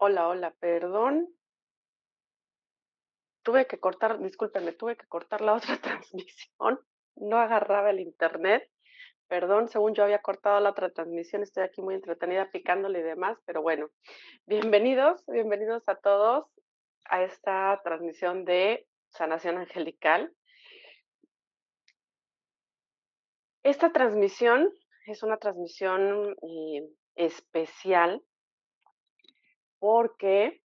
Hola, hola, perdón. Tuve que cortar, discúlpenme, tuve que cortar la otra transmisión. No agarraba el internet. Perdón, según yo había cortado la otra transmisión, estoy aquí muy entretenida picándole y demás, pero bueno, bienvenidos, bienvenidos a todos a esta transmisión de Sanación Angelical. Esta transmisión es una transmisión eh, especial porque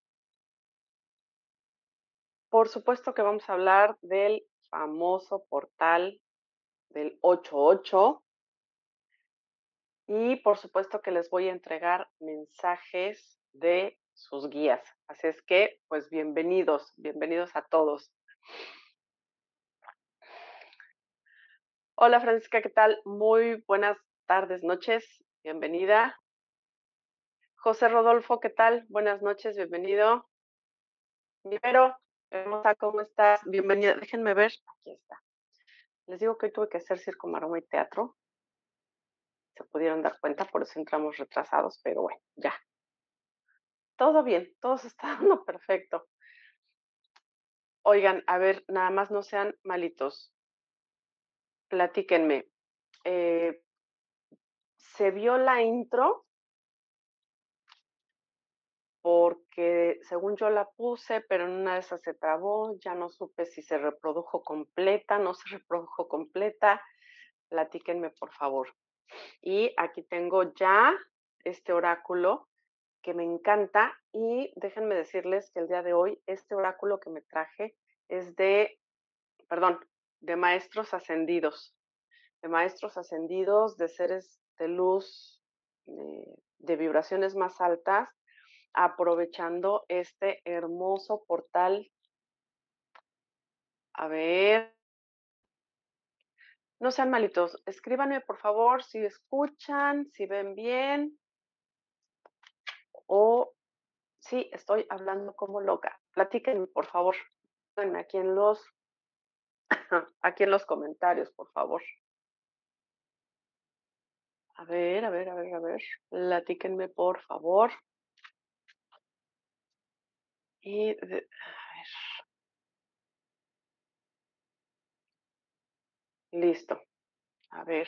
por supuesto que vamos a hablar del famoso portal del 88 y por supuesto que les voy a entregar mensajes de sus guías. Así es que, pues bienvenidos, bienvenidos a todos. Hola Francisca, ¿qué tal? Muy buenas tardes, noches, bienvenida. José Rodolfo, ¿qué tal? Buenas noches, bienvenido. Primero, hermosa, ¿cómo estás? Bienvenida. Déjenme ver, aquí está. Les digo que hoy tuve que hacer circo, maroma y teatro. Se pudieron dar cuenta, por eso entramos retrasados, pero bueno, ya. Todo bien, todo se está dando perfecto. Oigan, a ver, nada más no sean malitos. Platíquenme. Eh, ¿Se vio la intro? Porque según yo la puse, pero en una de esas se trabó, ya no supe si se reprodujo completa, no se reprodujo completa. Platíquenme, por favor. Y aquí tengo ya este oráculo que me encanta y déjenme decirles que el día de hoy este oráculo que me traje es de, perdón, de maestros ascendidos, de maestros ascendidos, de seres de luz, de, de vibraciones más altas, aprovechando este hermoso portal. A ver. No sean malitos. Escríbanme, por favor, si escuchan, si ven bien. O si estoy hablando como loca. Platíquenme, por favor. Aquí en los, aquí en los comentarios, por favor. A ver, a ver, a ver, a ver. Platíquenme, por favor. Y. Listo. A ver.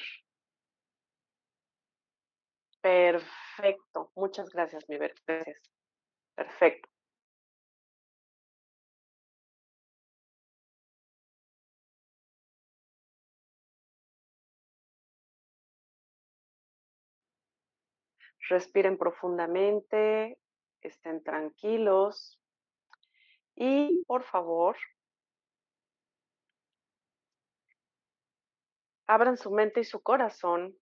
Perfecto. Muchas gracias, mi. Gracias. Perfecto. Respiren profundamente, estén tranquilos y por favor abran su mente y su corazón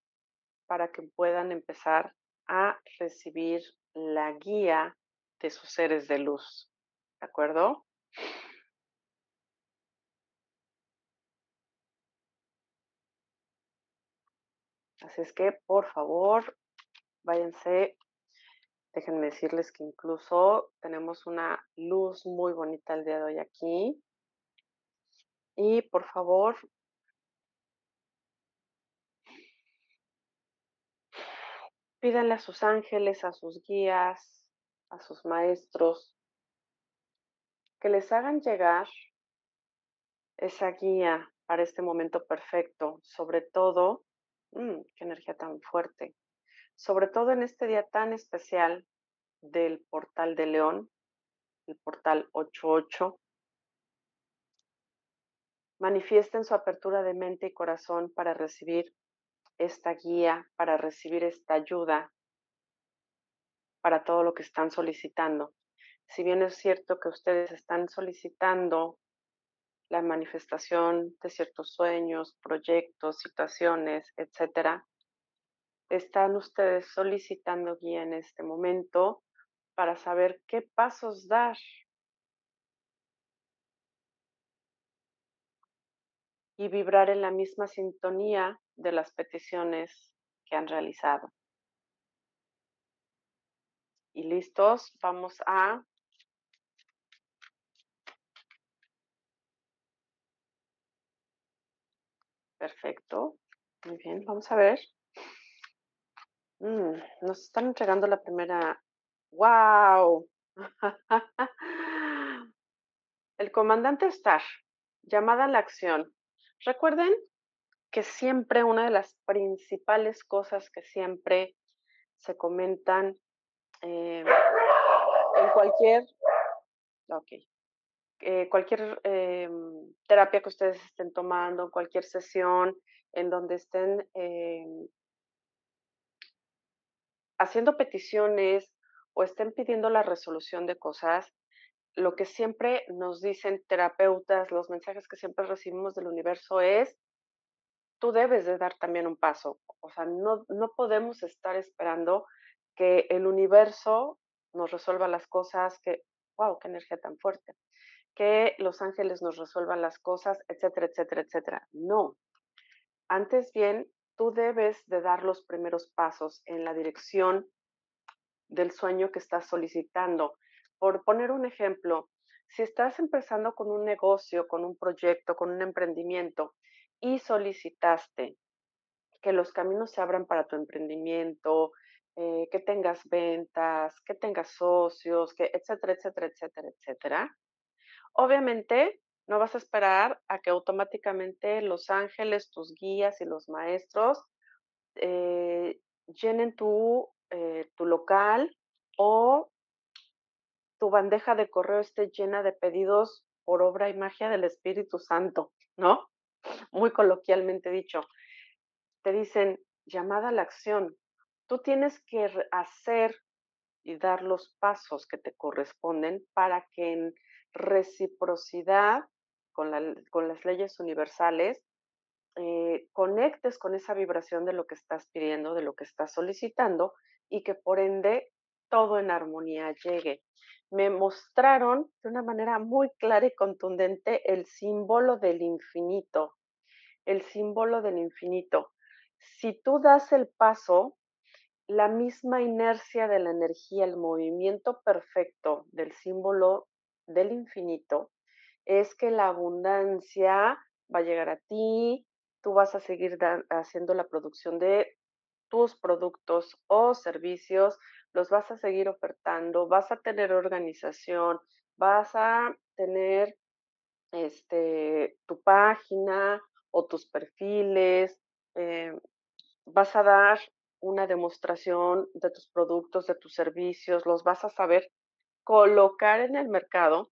para que puedan empezar a recibir la guía de sus seres de luz. ¿De acuerdo? Así es que, por favor, váyanse. Déjenme decirles que incluso tenemos una luz muy bonita el día de hoy aquí. Y por favor, pídanle a sus ángeles, a sus guías, a sus maestros, que les hagan llegar esa guía para este momento perfecto, sobre todo, mmm, qué energía tan fuerte, sobre todo en este día tan especial del portal de León, el portal 88. Manifiesten su apertura de mente y corazón para recibir esta guía, para recibir esta ayuda para todo lo que están solicitando. Si bien es cierto que ustedes están solicitando la manifestación de ciertos sueños, proyectos, situaciones, etcétera, están ustedes solicitando guía en este momento para saber qué pasos dar. Y vibrar en la misma sintonía de las peticiones que han realizado. Y listos, vamos a Perfecto. Muy bien, vamos a ver. Mm, nos están entregando la primera. ¡Wow! El comandante Star, llamada a la acción. Recuerden que siempre una de las principales cosas que siempre se comentan eh, en cualquier, eh, cualquier em, terapia que ustedes estén tomando, cualquier sesión en donde estén haciendo peticiones o estén pidiendo la resolución de cosas, lo que siempre nos dicen terapeutas, los mensajes que siempre recibimos del universo es, tú debes de dar también un paso. O sea, no, no podemos estar esperando que el universo nos resuelva las cosas, que, wow, qué energía tan fuerte, que los ángeles nos resuelvan las cosas, etcétera, etcétera, etcétera. No. Antes bien, tú debes de dar los primeros pasos en la dirección del sueño que estás solicitando. Por poner un ejemplo, si estás empezando con un negocio, con un proyecto, con un emprendimiento y solicitaste que los caminos se abran para tu emprendimiento, eh, que tengas ventas, que tengas socios, que etcétera, etcétera, etcétera, etcétera. Obviamente, no vas a esperar a que automáticamente los ángeles, tus guías y los maestros eh, llenen tu, eh, tu local o tu bandeja de correo esté llena de pedidos por obra y magia del Espíritu Santo, ¿no? Muy coloquialmente dicho. Te dicen, llamada a la acción. Tú tienes que hacer y dar los pasos que te corresponden para que en reciprocidad con, las leyes universales, eh, conectes con esa vibración de lo que estás pidiendo, de lo que estás solicitando y que por ende todo en armonía llegue. Me mostraron de una manera muy clara y contundente el símbolo del infinito, el símbolo del infinito. Si tú das el paso, la misma inercia de la energía, el movimiento perfecto del símbolo del infinito, es que la abundancia va a llegar a ti, tú vas a seguir haciendo la producción de tus productos o servicios, los vas a seguir ofertando, vas a tener organización, vas a tener este, tu página o tus perfiles, eh, vas a dar una demostración de tus productos, de tus servicios, los vas a saber colocar en el mercado,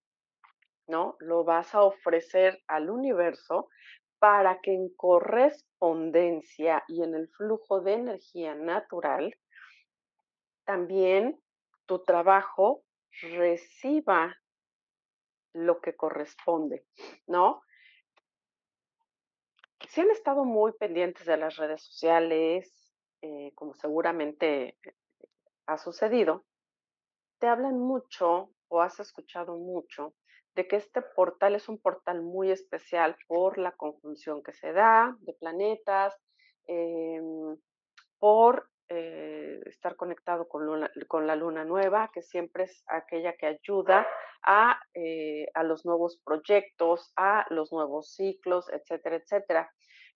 Lo vas a ofrecer al universo para que en correspondencia y en el flujo de energía natural, también tu trabajo reciba lo que corresponde, ¿no? Si han estado muy pendientes de las redes sociales, eh, como seguramente ha sucedido, te hablan mucho o has escuchado mucho de que este portal es un portal muy especial por la conjunción que se da de planetas, em, por eh, estar conectado con, la luna nueva, que siempre es aquella que ayuda a, eh, a los nuevos proyectos, a los nuevos ciclos, etcétera, etcétera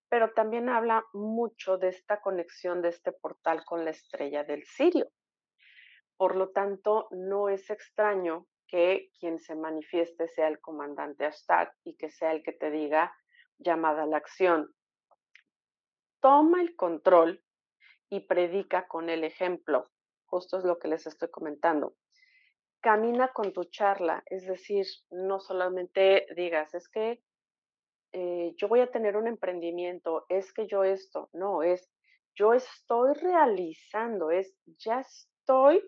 pero también habla mucho de esta conexión de este portal con la estrella del Sirio. Por lo tanto, no es extraño que quien se manifieste sea el comandante Astad y que sea el que te diga llamada a la acción. Toma el control y predica con el ejemplo. Justo es lo que les estoy comentando. Camina con tu charla, es decir, no solamente digas, es que eh, yo voy a tener un emprendimiento, es que yo esto, no, es yo estoy realizando, es ya estoy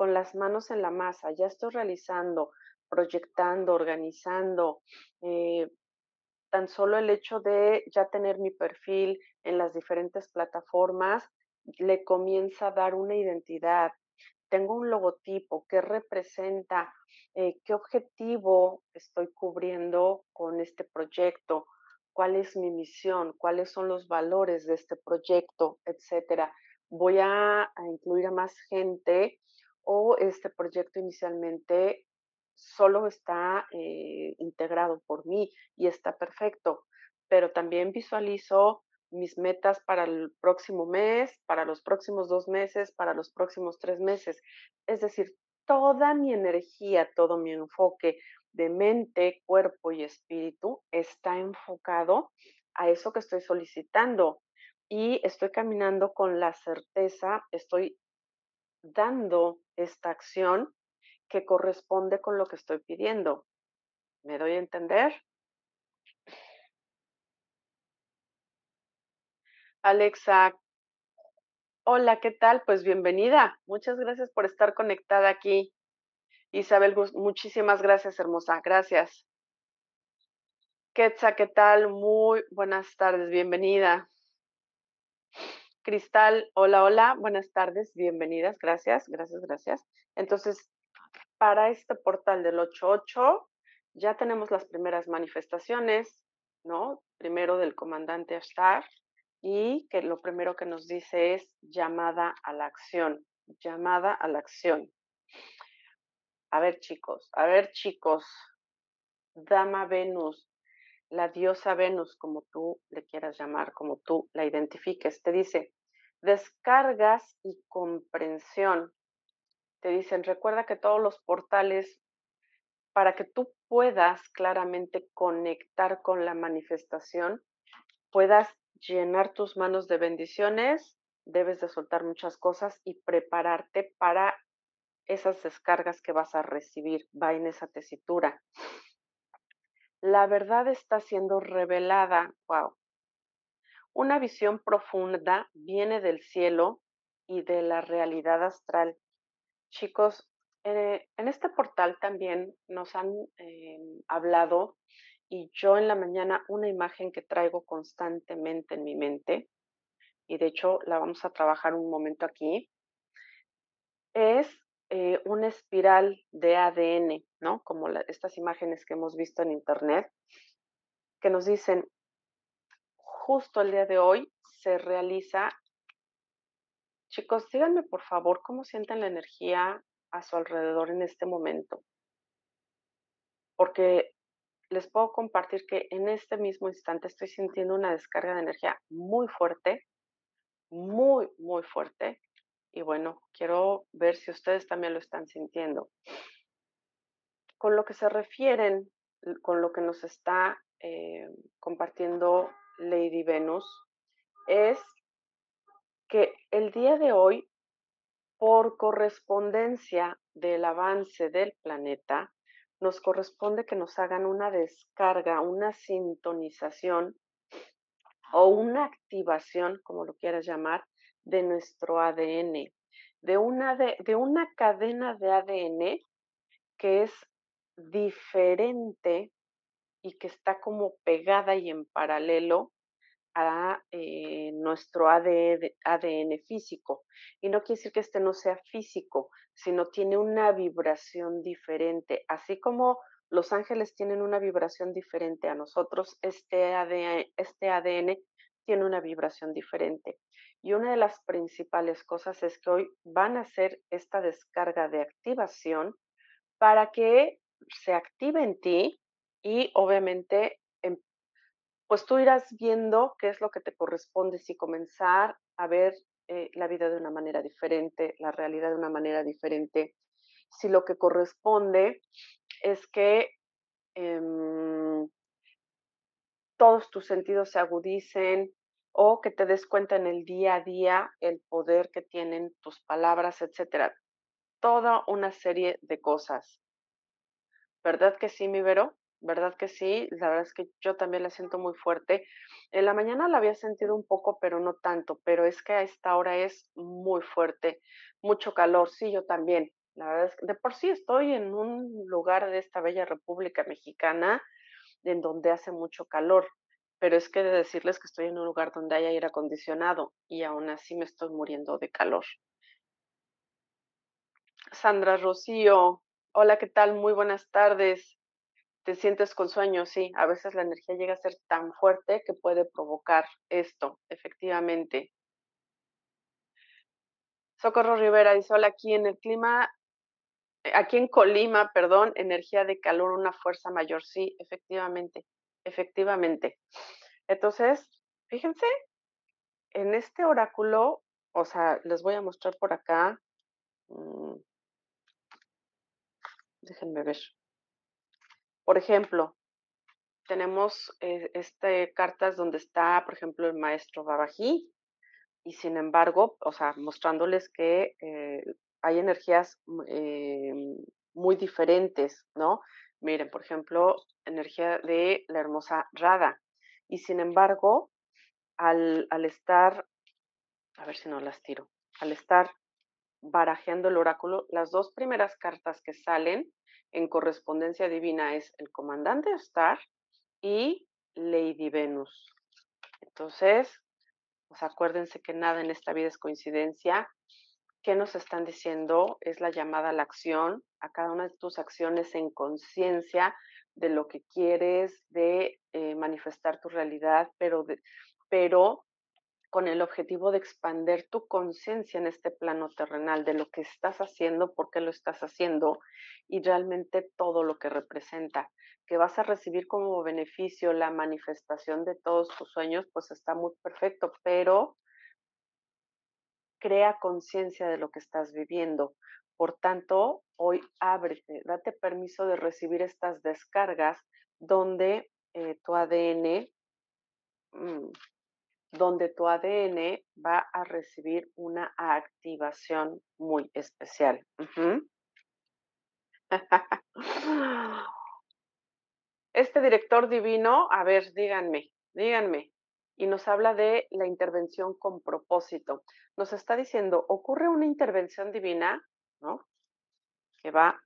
con las manos en la masa, ya estoy realizando, proyectando, organizando. Eh, tan solo el hecho de ya tener mi perfil en las diferentes plataformas le comienza a dar una identidad. Tengo un logotipo que representa eh, qué objetivo estoy cubriendo con este proyecto, cuál es mi misión, cuáles son los valores de este proyecto, etcétera. Voy a, incluir a más gente o este proyecto inicialmente solo está eh, integrado por mí y está perfecto, pero también visualizo mis metas para el próximo mes, para los próximos dos meses, para los próximos tres meses. Es decir, toda mi energía, todo mi enfoque de mente, cuerpo y espíritu está enfocado a eso que estoy solicitando y estoy caminando con la certeza, estoy dando esta acción que corresponde con lo que estoy pidiendo. ¿Me doy a entender? Alexa, hola, ¿qué tal? Pues bienvenida. Muchas gracias por estar conectada aquí. Isabel, muchísimas gracias, hermosa. Gracias. Quetza, ¿qué tal? Muy buenas tardes, bienvenida. Cristal, hola, hola, buenas tardes, bienvenidas, gracias, gracias, gracias. Entonces, para este portal del 88, ya tenemos las primeras manifestaciones, ¿no? Primero del comandante Ashtar, y que lo primero que nos dice es llamada a la acción, llamada a la acción. A ver, chicos, a ver, chicos, Dama Venus, la diosa Venus, como tú le quieras llamar, como tú la identifiques, te dice descargas y comprensión. Te dicen, recuerda que todos los portales, para que tú puedas claramente conectar con la manifestación, puedas llenar tus manos de bendiciones, debes de soltar muchas cosas y prepararte para esas descargas que vas a recibir. Va en esa tesitura. La verdad está siendo revelada. Wow. Una visión profunda viene del cielo y de la realidad astral. Chicos, eh, en este portal también nos han eh, hablado y yo en la mañana una imagen que traigo constantemente en mi mente, y de hecho la vamos a trabajar un momento aquí, es eh, una espiral de ADN, ¿no? Como estas imágenes que hemos visto en internet, que nos dicen, justo el día de hoy se realiza, chicos, díganme por favor cómo sienten la energía a su alrededor en este momento. Porque les puedo compartir que en este mismo instante estoy sintiendo una descarga de energía muy fuerte, muy, muy fuerte. Y bueno, quiero ver si ustedes también lo están sintiendo. Con lo que se refieren, con lo que nos está eh, compartiendo Lady Venus, es que el día de hoy, por correspondencia del avance del planeta, nos corresponde que nos hagan una descarga, una sintonización o una activación, como lo quieras llamar, de nuestro ADN, de una, de, de una cadena de ADN que es diferente y que está como pegada y en paralelo a eh, nuestro ADN, físico. Y no quiere decir que este no sea físico, sino tiene una vibración diferente. Así como los ángeles tienen una vibración diferente a nosotros, este ADN, este ADN tiene una vibración diferente. Y una de las principales cosas es que hoy van a hacer esta descarga de activación para que se active en ti y obviamente pues tú irás viendo qué es lo que te corresponde, si comenzar a ver eh, la vida de una manera diferente, la realidad de una manera diferente, si lo que corresponde es que em, todos tus sentidos se agudicen o que te des cuenta en el día a día el poder que tienen tus palabras, etcétera. Toda una serie de cosas. ¿Verdad que sí, mi Vero? ¿verdad que sí? La verdad es que yo también la siento muy fuerte. En la mañana la había sentido un poco, pero no tanto, pero es que a esta hora es muy fuerte, mucho calor, sí, yo también. La verdad es que de por sí estoy en un lugar de esta bella República Mexicana en donde hace mucho calor, pero es que de decirles que estoy en un lugar donde hay aire acondicionado y aún así me estoy muriendo de calor. Sandra Rocío, hola, ¿qué tal? Muy buenas tardes te sientes con sueño, sí, a veces la energía llega a ser tan fuerte que puede provocar esto, efectivamente. Socorro Rivera dice, hola, aquí en el clima, eh, aquí en Colima, perdón, energía de calor, una fuerza mayor, sí, efectivamente, efectivamente. Entonces, fíjense, en este oráculo, o sea, les voy a mostrar por acá, mm, Déjenme ver. Por ejemplo, tenemos eh, este, cartas donde está, por ejemplo, el maestro Babají, y sin embargo, o sea, mostrándoles que eh, hay energías eh, muy diferentes, ¿no? Miren, por ejemplo, energía de la hermosa Rada. Y sin embargo, al, estar, a ver si no las tiro, al estar barajeando el oráculo, las dos primeras cartas que salen en correspondencia divina es el comandante Star y Lady Venus. Entonces, pues acuérdense que nada en esta vida es coincidencia. ¿Qué nos están diciendo? Es la llamada a la acción, a cada una de tus acciones en conciencia de lo que quieres, de eh, manifestar tu realidad, pero, pero con el objetivo de expander tu conciencia en este plano terrenal de lo que estás haciendo, por qué lo estás haciendo y realmente todo lo que representa. Que vas a recibir como beneficio la manifestación de todos tus sueños, pues está muy perfecto, pero crea conciencia de lo que estás viviendo. Por tanto, hoy ábrete, date permiso de recibir estas descargas donde eh, tu ADN mm, donde tu ADN va a recibir una activación muy especial. Este director divino, a ver, díganme, díganme, y nos habla de la intervención con propósito. Nos está diciendo, ocurre una intervención divina, ¿no? Que va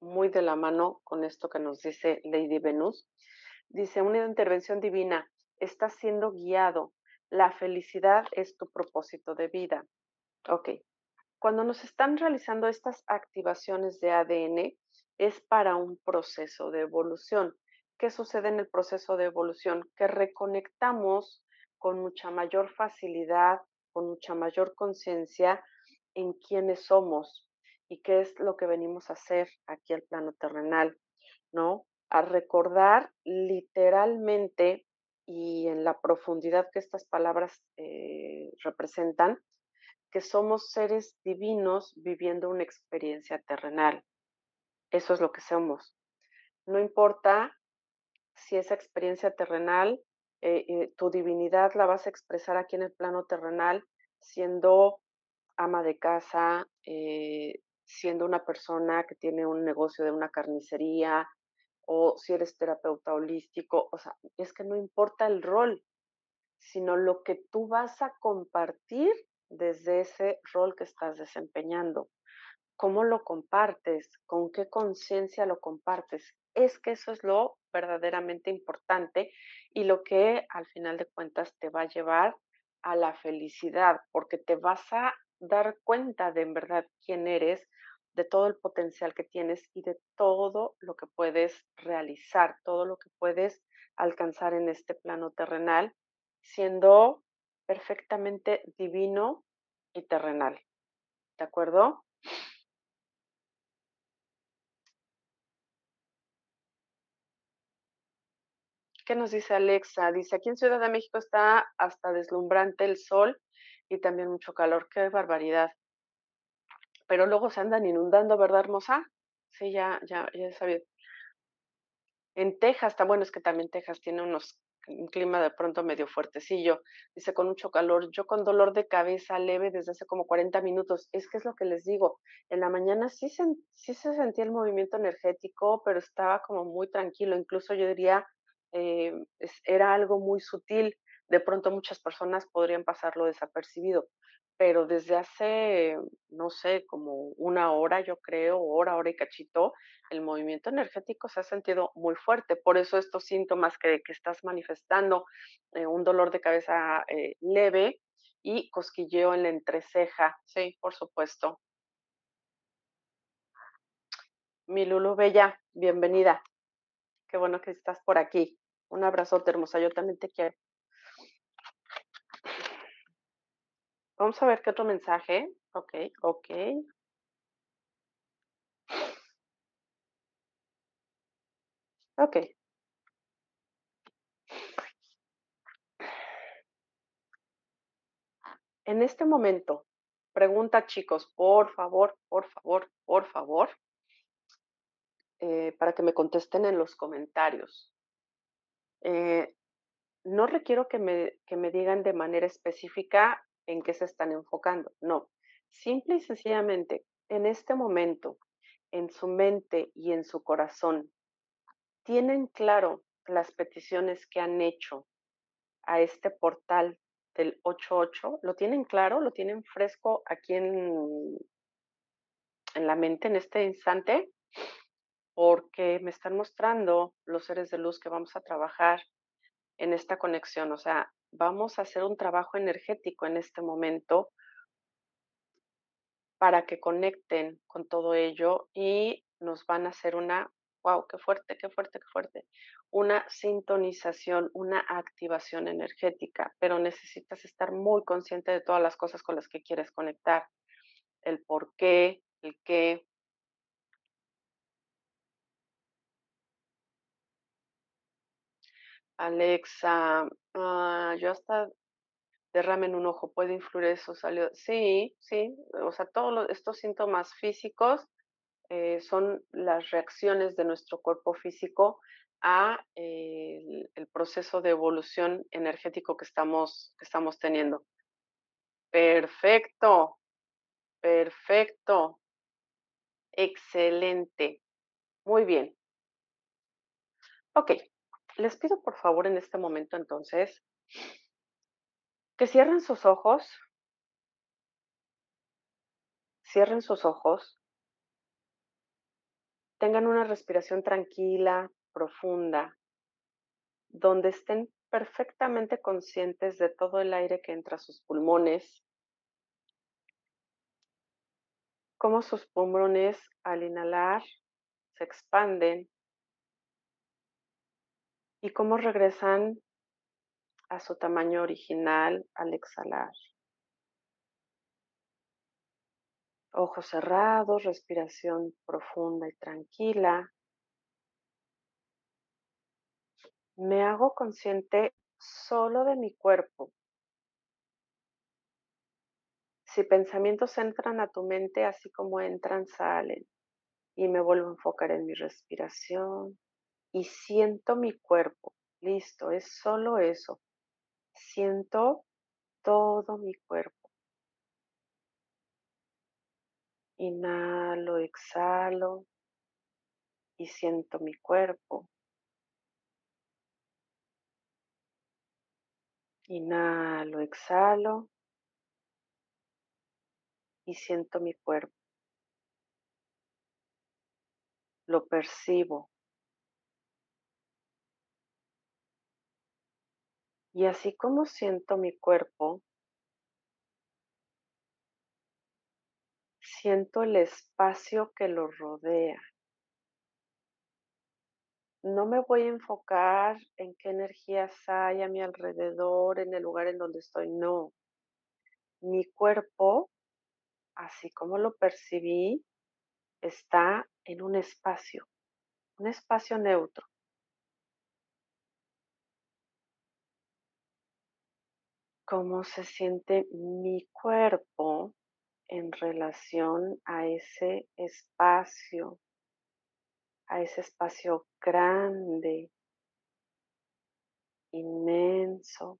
muy de la mano con esto que nos dice Lady Venus. Dice, una intervención divina estás siendo guiado. La felicidad es tu propósito de vida. Ok. Cuando nos están realizando estas activaciones de ADN, es para un proceso de evolución. ¿Qué sucede en el proceso de evolución? Que reconectamos con mucha mayor facilidad, con mucha mayor conciencia en quiénes somos y qué es lo que venimos a hacer aquí al plano terrenal, ¿no? A recordar literalmente y en la profundidad que estas palabras eh, representan, que somos seres divinos viviendo una experiencia terrenal. Eso es lo que somos. No importa si esa experiencia terrenal, eh, eh, tu divinidad la vas a expresar aquí en el plano terrenal siendo ama de casa, siendo una persona que tiene un negocio de una carnicería, o si eres terapeuta holístico, o sea, es que no importa el rol, sino lo que tú vas a compartir desde ese rol que estás desempeñando. ¿Cómo lo compartes? ¿Con qué conciencia lo compartes? Es que eso es lo verdaderamente importante y lo que al final de cuentas te va a llevar a la felicidad, porque te vas a dar cuenta de en verdad quién eres, de todo el potencial que tienes y de todo lo que puedes realizar, todo lo que puedes alcanzar en este plano terrenal, siendo perfectamente divino y terrenal. ¿De acuerdo? ¿Qué nos dice Alexa? Dice, aquí en Ciudad de México está hasta deslumbrante el sol y también mucho calor. Qué barbaridad pero luego se andan inundando, ¿verdad, hermosa? Sí, ya, ya, ya sabía. En Texas, está bueno, es que también Texas tiene unos un clima de pronto medio fuertecillo, dice con mucho calor, yo con dolor de cabeza leve desde hace como 40 minutos, es que es lo que les digo, en la mañana sí se, sí se sentía el movimiento energético, pero estaba como muy tranquilo, incluso yo diría, eh, era algo muy sutil, de pronto muchas personas podrían pasarlo desapercibido, pero desde hace, no sé, como una hora, yo creo, hora, hora y cachito, el movimiento energético se ha sentido muy fuerte. Por eso estos síntomas que, que estás manifestando, eh, un dolor de cabeza eh, leve y cosquilleo en la entreceja, sí, por supuesto. Mi Lulu Bella, bienvenida. Qué bueno que estás por aquí. Un abrazote hermosa, yo también te quiero. Vamos a ver qué otro mensaje. Ok, ok. Ok. En este momento, pregunta chicos, por favor, por favor, por favor, eh, para que me contesten en los comentarios. Eh, no requiero que me, que me digan de manera específica en qué se están enfocando, no. Simple y sencillamente, en este momento, en su mente y en su corazón, tienen claro las peticiones que han hecho a este portal del 88, ¿lo tienen claro? ¿Lo tienen fresco aquí en, en la mente en este instante? Porque me están mostrando los seres de luz que vamos a trabajar en esta conexión. O sea, vamos a hacer un trabajo energético en este momento para que conecten con todo ello y nos van a hacer una, wow, qué fuerte, qué fuerte, qué fuerte, una sintonización, una activación energética, pero necesitas estar muy consciente de todas las cosas con las que quieres conectar, el por qué, el qué. Alexa, uh, yo hasta derrame en un ojo, ¿puede influir eso? Salió, sí, sí, o sea, todos estos síntomas físicos eh, son las reacciones de nuestro cuerpo físico a eh, el, proceso de evolución energético que estamos, que estamos teniendo. Perfecto, perfecto, excelente, muy bien. Ok, les pido por favor en este momento entonces que cierren sus ojos, cierren sus ojos, tengan una respiración tranquila, profunda, donde estén perfectamente conscientes de todo el aire que entra a sus pulmones, cómo sus pulmones al inhalar se expanden y cómo regresan a su tamaño original al exhalar. Ojos cerrados, respiración profunda y tranquila. Me hago consciente solo de mi cuerpo. Si pensamientos entran a tu mente, así como entran, salen. Y me vuelvo a enfocar en mi respiración y siento mi cuerpo. Listo, es solo eso. Siento todo mi cuerpo. Inhalo, exhalo y siento mi cuerpo. Inhalo, exhalo y siento mi cuerpo. Lo percibo. Y así como siento mi cuerpo, siento el espacio que lo rodea. No me voy a enfocar en qué energías hay a mi alrededor, en el lugar en donde estoy, no. Mi cuerpo, así como lo percibí, está en un espacio, un espacio neutro. Cómo se siente mi cuerpo en relación a ese espacio, a ese espacio grande, inmenso.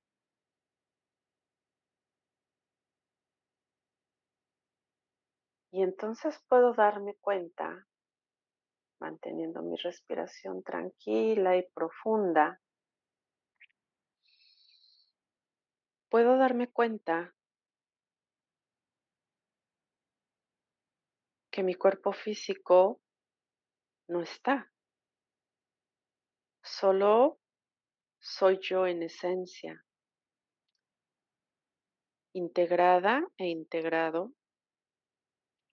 Y entonces puedo darme cuenta, manteniendo mi respiración tranquila y profunda, puedo darme cuenta que mi cuerpo físico no está. Solo soy yo en esencia, integrada e integrado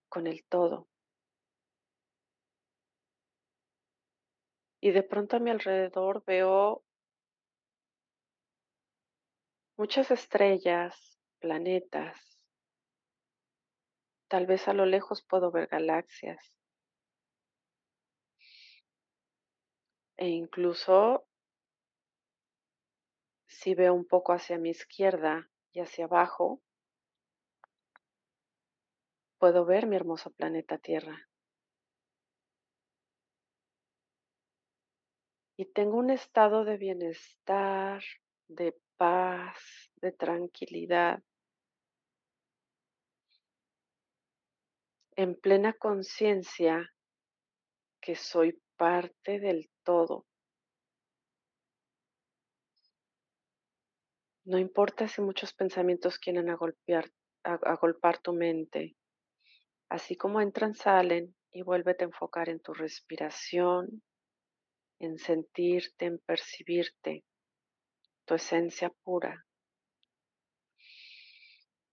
con el todo. Y de pronto a mi alrededor veo muchas estrellas, planetas. Tal vez a lo lejos puedo ver galaxias. E incluso si veo un poco hacia mi izquierda y hacia abajo, puedo ver mi hermoso planeta Tierra. y tengo un estado de bienestar, de paz, de tranquilidad, en plena conciencia que soy parte del todo. No importa si muchos pensamientos quieren agolpar tu mente, así como entran, salen y vuélvete a enfocar en tu respiración, en sentirte, en percibirte, tu esencia pura,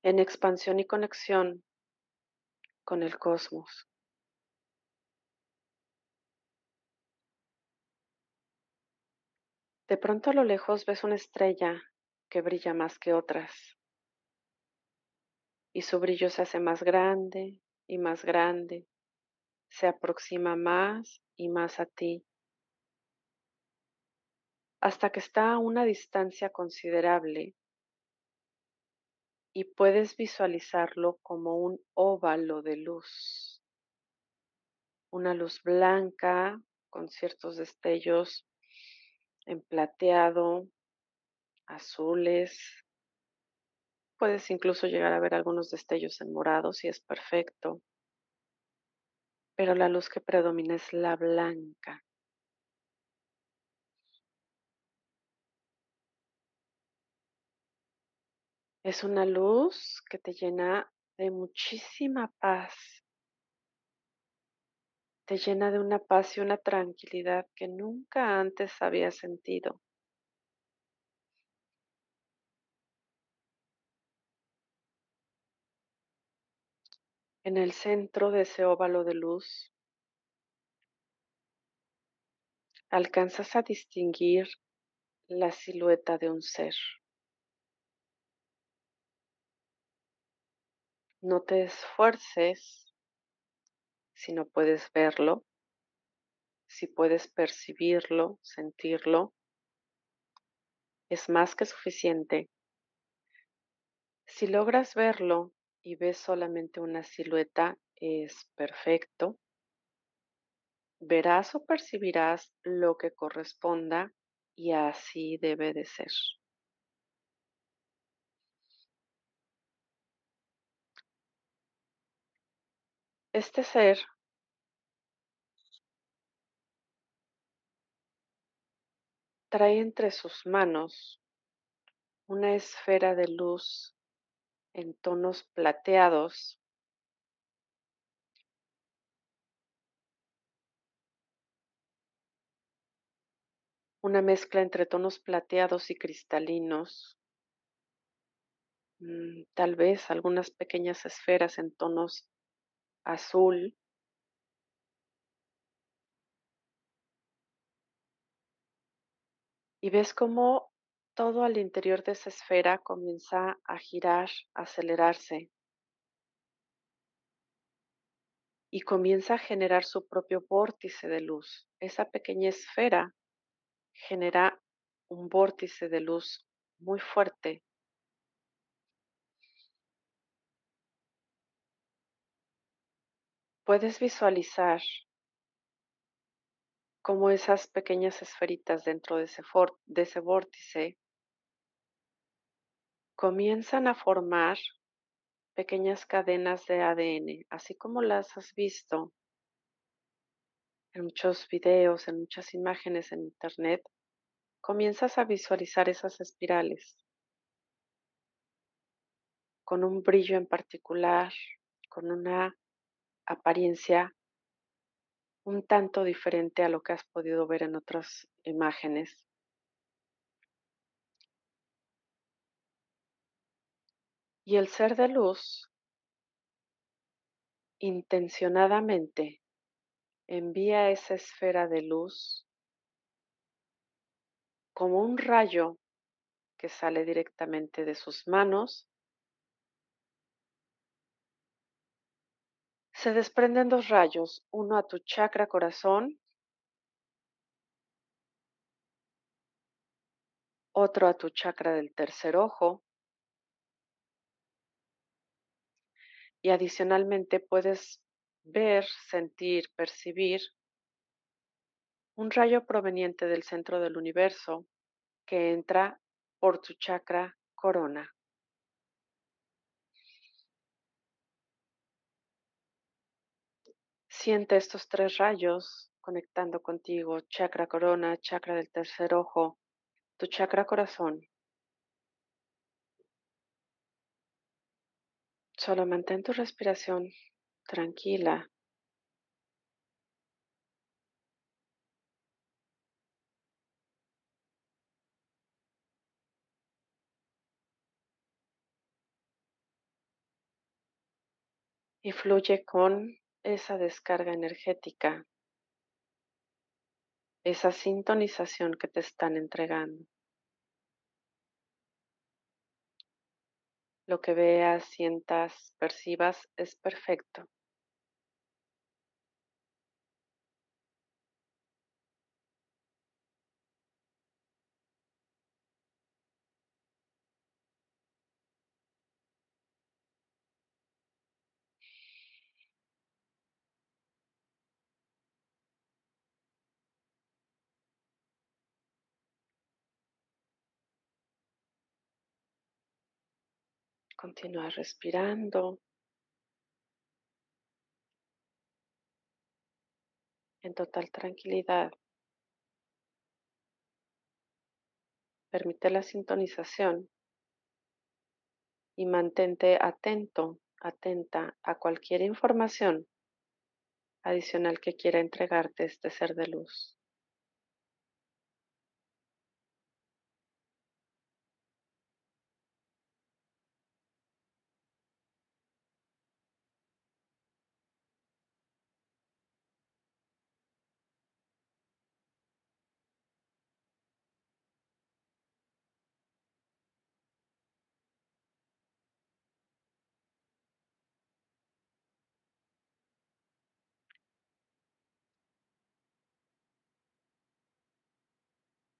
en expansión y conexión con el cosmos. De pronto a lo lejos ves una estrella que brilla más que otras. Y su brillo se hace más grande y más grande, se aproxima más y más a ti hasta que está a una distancia considerable y puedes visualizarlo como un óvalo de luz, una luz blanca con ciertos destellos en plateado, azules. Puedes incluso llegar a ver algunos destellos en morado si es perfecto, pero la luz que predomina es la blanca. Es una luz que te llena de muchísima paz. Te llena de una paz y una tranquilidad que nunca antes había sentido. En el centro de ese óvalo de luz, alcanzas a distinguir la silueta de un ser. No te esfuerces si no puedes verlo, si puedes percibirlo, sentirlo, es más que suficiente. Si logras verlo y ves solamente una silueta, es perfecto. Verás o percibirás lo que corresponda y así debe de ser. Este ser trae entre sus manos una esfera de luz en tonos plateados una mezcla entre tonos plateados y cristalinos, mm, tal vez algunas pequeñas esferas en tonos azul. Y ves cómo todo al interior de esa esfera comienza a girar, a acelerarse. Y comienza a generar su propio vórtice de luz. Esa pequeña esfera genera un vórtice de luz muy fuerte puedes visualizar cómo esas pequeñas esferitas dentro de ese, de ese vórtice comienzan a formar pequeñas cadenas de ADN, así como las has visto en muchos videos, en muchas imágenes en Internet, comienzas a visualizar esas espirales. Con un brillo en particular, con una apariencia un tanto diferente a lo que has podido ver en otras imágenes. Y el ser de luz intencionadamente envía esa esfera de luz como un rayo que sale directamente de sus manos Se desprenden dos rayos, uno a tu chakra corazón, otro a tu chakra del tercer ojo. Y adicionalmente puedes ver, sentir, percibir un rayo proveniente del centro del universo que entra por tu chakra corona. Siente estos tres rayos conectando contigo, chakra corona, chakra del tercer ojo, tu chakra corazón. Solo mantén tu respiración tranquila. Y fluye con esa descarga energética, esa sintonización que te están entregando. Lo que veas, sientas, percibas es perfecto. Continúa respirando. En total tranquilidad. Permite la sintonización y mantente atento, atenta a cualquier información adicional que quiera entregarte este ser de luz.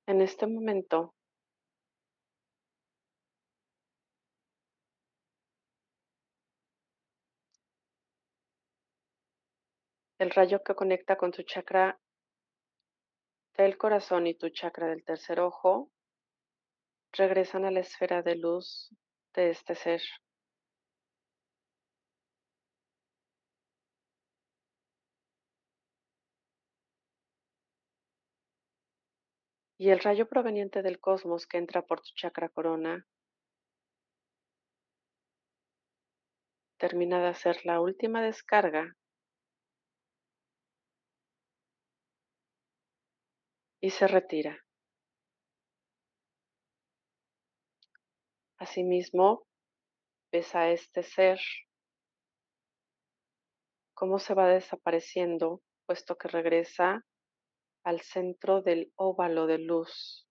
En este momento, el rayo que conecta con tu chakra del corazón y tu chakra del tercer ojo regresan a la esfera de luz de este ser. Y el rayo proveniente del cosmos que entra por tu chakra corona termina de hacer la última descarga y se retira. Asimismo, ves a este ser cómo se va desapareciendo, puesto que regresa al centro del óvalo de luz.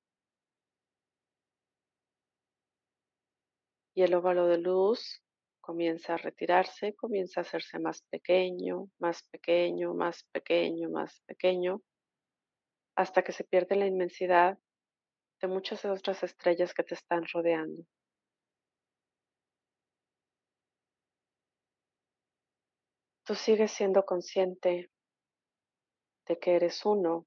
Y el óvalo de luz comienza a retirarse, comienza a hacerse más pequeño, más pequeño, más pequeño, más pequeño, hasta que se pierde la inmensidad de muchas otras estrellas que te están rodeando. Tú sigues siendo consciente de que eres uno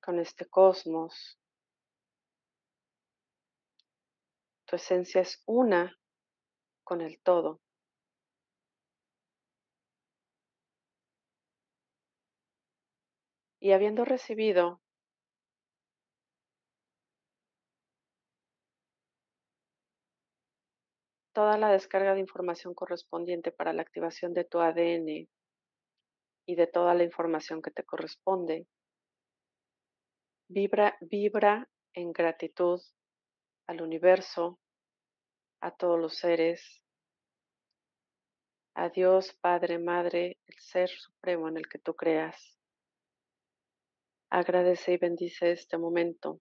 con este cosmos. Tu esencia es una con el todo. Y habiendo recibido toda la descarga de información correspondiente para la activación de tu ADN y de toda la información que te corresponde, Vibra, vibra en gratitud al universo, a todos los seres, a Dios, Padre, Madre, el Ser Supremo en el que tú creas. Agradece y bendice este momento.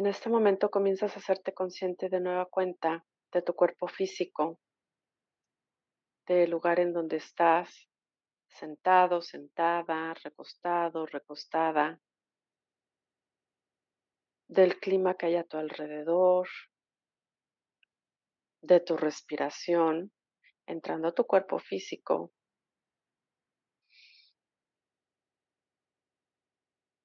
En este momento comienzas a hacerte consciente de nueva cuenta de tu cuerpo físico, del lugar en donde estás, sentado, sentada, recostado, recostada, del clima que hay a tu alrededor, de tu respiración, entrando a tu cuerpo físico.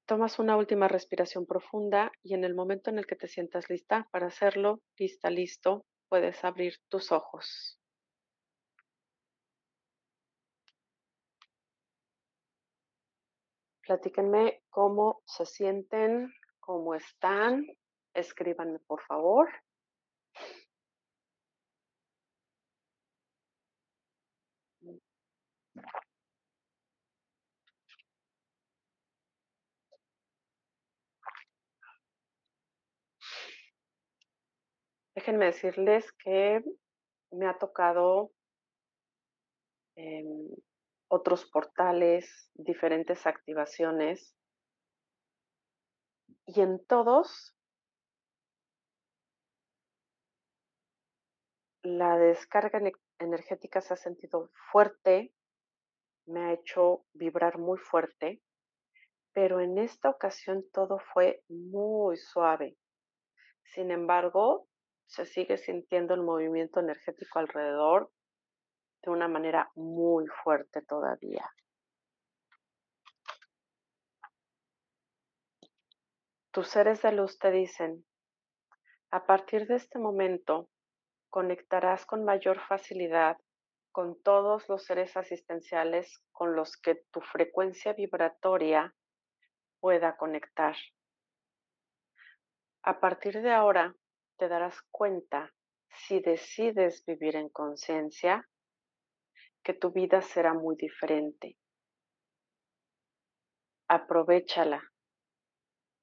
Tomas una última respiración profunda y en el momento en el que te sientas lista para hacerlo, lista, listo, puedes abrir tus ojos. Platíquenme cómo se sienten, cómo están. Escríbanme, por favor. Déjenme decirles que me ha tocado em, otros portales, diferentes activaciones. Y en todos, la descarga energética se ha sentido fuerte, me ha hecho vibrar muy fuerte, pero en esta ocasión todo fue muy suave. Sin embargo, se sigue sintiendo el movimiento energético alrededor de una manera muy fuerte todavía. Tus seres de luz te dicen, a partir de este momento conectarás con mayor facilidad con todos los seres asistenciales con los que tu frecuencia vibratoria pueda conectar. A partir de ahora te darás cuenta, si decides vivir en conciencia, que tu vida será muy diferente. Aprovechala.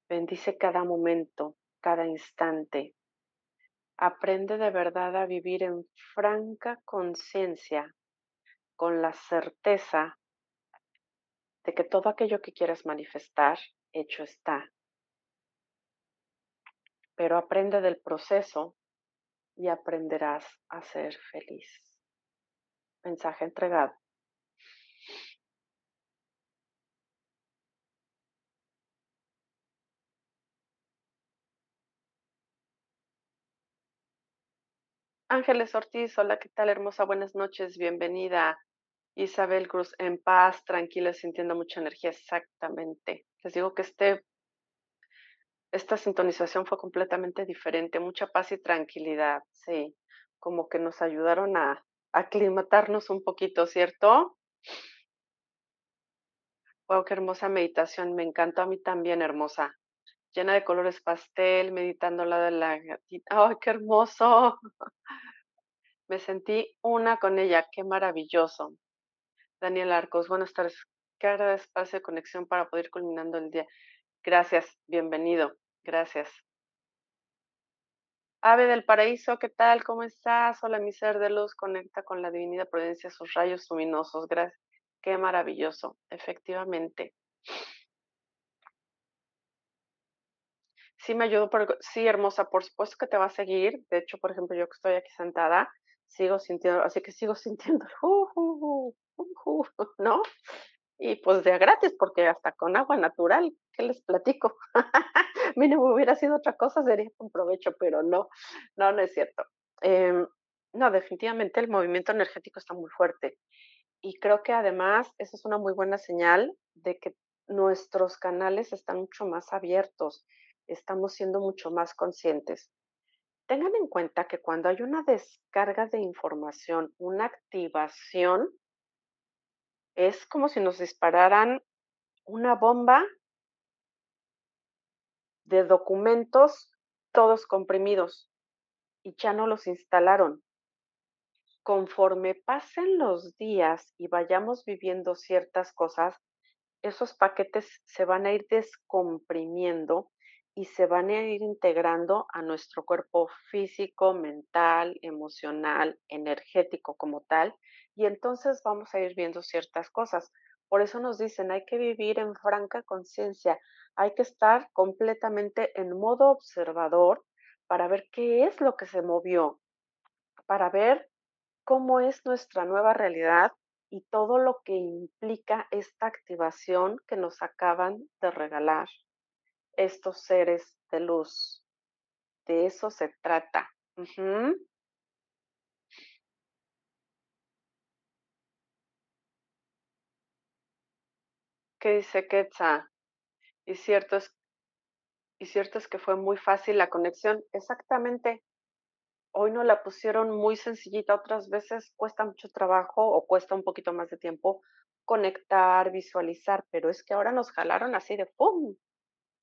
Bendice cada momento, cada instante. Aprende de verdad a vivir en franca conciencia, con la certeza de que todo aquello que quieras manifestar, hecho está. Pero aprende del proceso y aprenderás a ser feliz. Mensaje entregado. Ángeles Ortiz, hola, ¿qué tal? Hermosa, buenas noches, bienvenida. Isabel Cruz, en paz, tranquila, sintiendo mucha energía, exactamente. Les digo que este, esta sintonización fue completamente diferente, mucha paz y tranquilidad, sí, como que nos ayudaron a, aclimatarnos un poquito, ¿cierto? Wow, qué hermosa meditación, me encantó a mí también, hermosa. Llena de colores pastel, meditando al lado de la gatita. ¡Ay, qué hermoso! Me sentí una con ella, qué maravilloso. Daniel Arcos, buenas tardes. ¿Qué espacio de conexión para poder culminando el día? Gracias, bienvenido. Gracias. Ave del paraíso, ¿qué tal? ¿Cómo estás? Hola, mi ser de luz, conecta con la divinidad prudencia, sus rayos luminosos. Gracias. Qué maravilloso, efectivamente. Sí, me ayudó, por, sí, hermosa, por supuesto que te va a seguir. De hecho, por ejemplo, yo que estoy aquí sentada, sigo sintiendo, así que sigo sintiendo, ¿no? Y pues de gratis, porque hasta con agua natural, ¿qué les platico? Mire, hubiera sido otra cosa, sería un provecho, pero no, no, no es cierto. Em, no, definitivamente el movimiento energético está muy fuerte. Y creo que además eso es una muy buena señal de que nuestros canales están mucho más abiertos, estamos siendo mucho más conscientes. Tengan en cuenta que cuando hay una descarga de información, una activación, es como si nos dispararan una bomba de documentos todos comprimidos y ya no los instalaron. Conforme pasen los días y vayamos viviendo ciertas cosas, esos paquetes se van a ir descomprimiendo y se van a ir integrando a nuestro cuerpo físico, mental, emocional, energético como tal, y entonces vamos a ir viendo ciertas cosas. Por eso nos dicen, hay que vivir en franca conciencia, hay que estar completamente en modo observador para ver qué es lo que se movió, para ver cómo es nuestra nueva realidad y todo lo que implica esta activación que nos acaban de regalar. estos seres de luz. De eso se trata. ¿Qué dice Quetzal? Y cierto es, y cierto es que fue muy fácil la conexión. Exactamente. Hoy no la pusieron muy sencillita, otras veces cuesta mucho trabajo o cuesta un poquito más de tiempo conectar, visualizar, pero es que ahora nos jalaron así de ¡pum!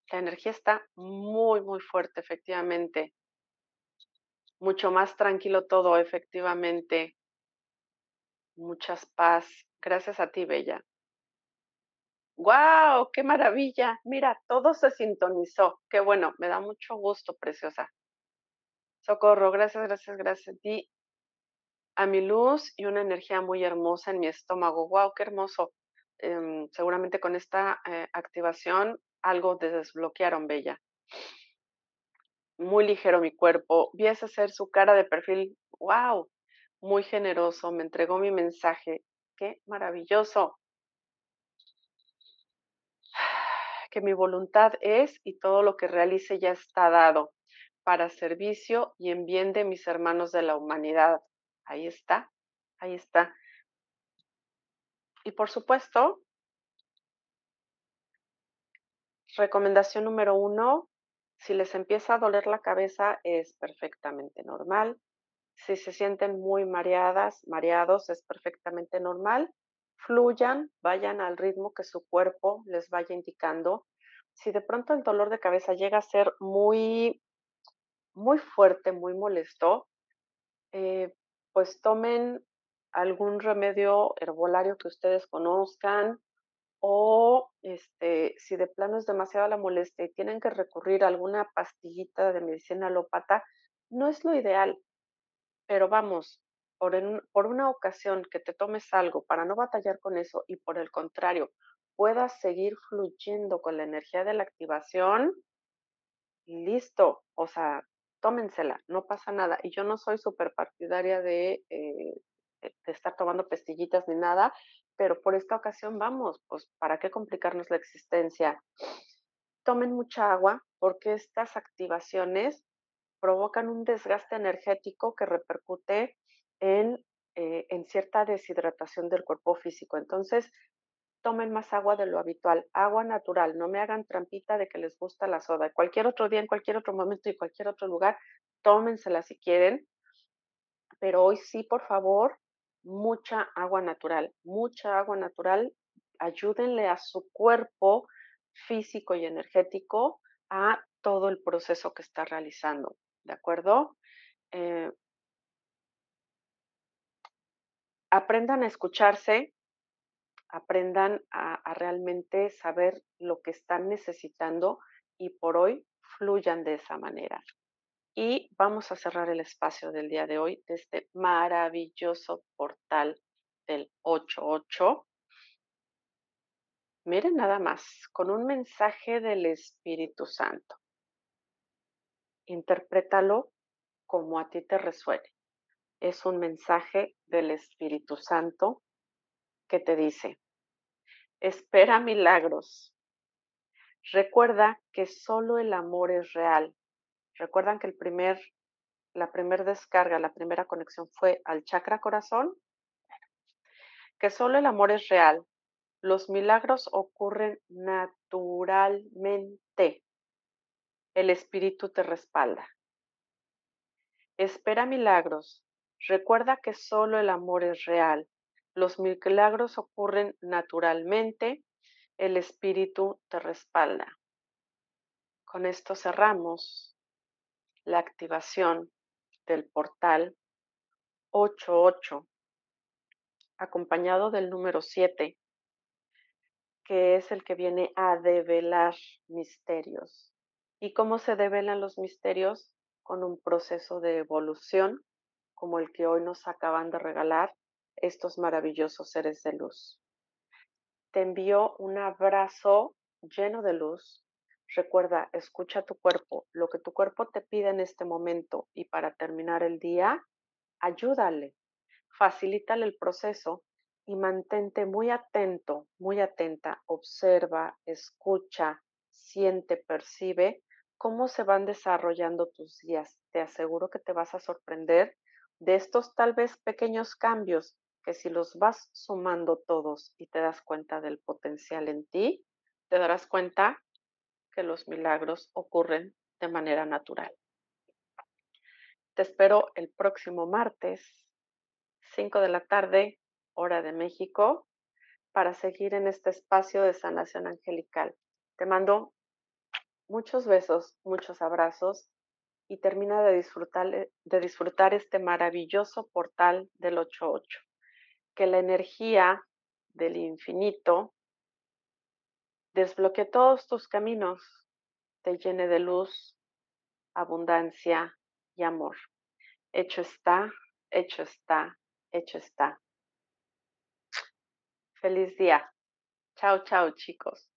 La energía está muy, muy fuerte, efectivamente. Mucho más tranquilo todo, efectivamente. Muchas paz. Gracias a ti, Bella. ¡Wow! ¡Qué maravilla! Mira, todo se sintonizó. Qué bueno, me da mucho gusto, preciosa. Socorro, gracias, gracias, gracias a ti. A mi luz y una energía muy hermosa en mi estómago. ¡Wow! ¡Qué hermoso! Em, seguramente con esta eh, activación algo desbloquearon, Bella. Muy ligero mi cuerpo. Vi ese ser su cara de perfil. ¡Wow! Muy generoso. Me entregó mi mensaje. ¡Qué maravilloso! Que mi voluntad es y todo lo que realice ya está dado para servicio y en bien de mis hermanos de la humanidad. Ahí está, ahí está. Y por supuesto, recomendación número uno, si les empieza a doler la cabeza es perfectamente normal. Si se sienten muy mareadas, mareados, es perfectamente normal fluyan, vayan al ritmo que su cuerpo les vaya indicando. Si de pronto el dolor de cabeza llega a ser muy, muy fuerte, muy molesto, eh, pues tomen algún remedio herbolario que ustedes conozcan o este, si de plano es demasiado la molestia y tienen que recurrir a alguna pastillita de medicina alópata, no es lo ideal. Pero vamos, por, una ocasión que te tomes algo para no batallar con eso y por el contrario, puedas seguir fluyendo con la energía de la activación, listo, o sea, tómensela, no pasa nada. Y yo no soy súper partidaria de, eh, de, estar tomando pestillitas ni nada, pero por esta ocasión vamos, pues, ¿para qué complicarnos la existencia? Tomen mucha agua porque estas activaciones provocan un desgaste energético que repercute en, eh, en cierta deshidratación del cuerpo físico. Entonces, tomen más agua de lo habitual, agua natural, no me hagan trampita de que les gusta la soda. Cualquier otro día, en cualquier otro momento y cualquier otro lugar, tómensela si quieren, pero hoy sí, por favor, mucha agua natural, mucha agua natural, ayúdenle a su cuerpo físico y energético a todo el proceso que está realizando, ¿de acuerdo? Eh, aprendan a escucharse, aprendan a, realmente saber lo que están necesitando y por hoy fluyan de esa manera. Y vamos a cerrar el espacio del día de hoy de este maravilloso portal del 88. Miren nada más, con un mensaje del Espíritu Santo. Interprétalo como a ti te resuene es un mensaje del Espíritu Santo que te dice, espera milagros. Recuerda que solo el amor es real. Recuerdan que el primer, la primera descarga, la primera conexión fue al chakra corazón. Que solo el amor es real. Los milagros ocurren naturalmente. El Espíritu te respalda. Espera milagros. Recuerda que solo el amor es real. Los milagros ocurren naturalmente. El Espíritu te respalda. Con esto cerramos la activación del portal 88, acompañado del número 7, que es el que viene a develar misterios. ¿Y cómo se develan los misterios? Con un proceso de evolución como el que hoy nos acaban de regalar estos maravillosos seres de luz. Te envío un abrazo lleno de luz. Recuerda, escucha tu cuerpo, lo que tu cuerpo te pide en este momento y para terminar el día, ayúdale, facilítale el proceso y mantente muy atento, muy atenta, observa, escucha, siente, percibe cómo se van desarrollando tus días. Te aseguro que te vas a sorprender de estos tal vez pequeños cambios que si los vas sumando todos y te das cuenta del potencial en ti, te darás cuenta que los milagros ocurren de manera natural. Te espero el próximo martes, 5 de la tarde, hora de México, para seguir en este espacio de sanación angelical. Te mando muchos besos, muchos abrazos y termina de disfrutar, de disfrutar este maravilloso portal del 88. Que la energía del infinito desbloquee todos tus caminos, te llene de luz, abundancia y amor. Hecho está, hecho está, hecho está. Feliz día. Chao, chao chicos.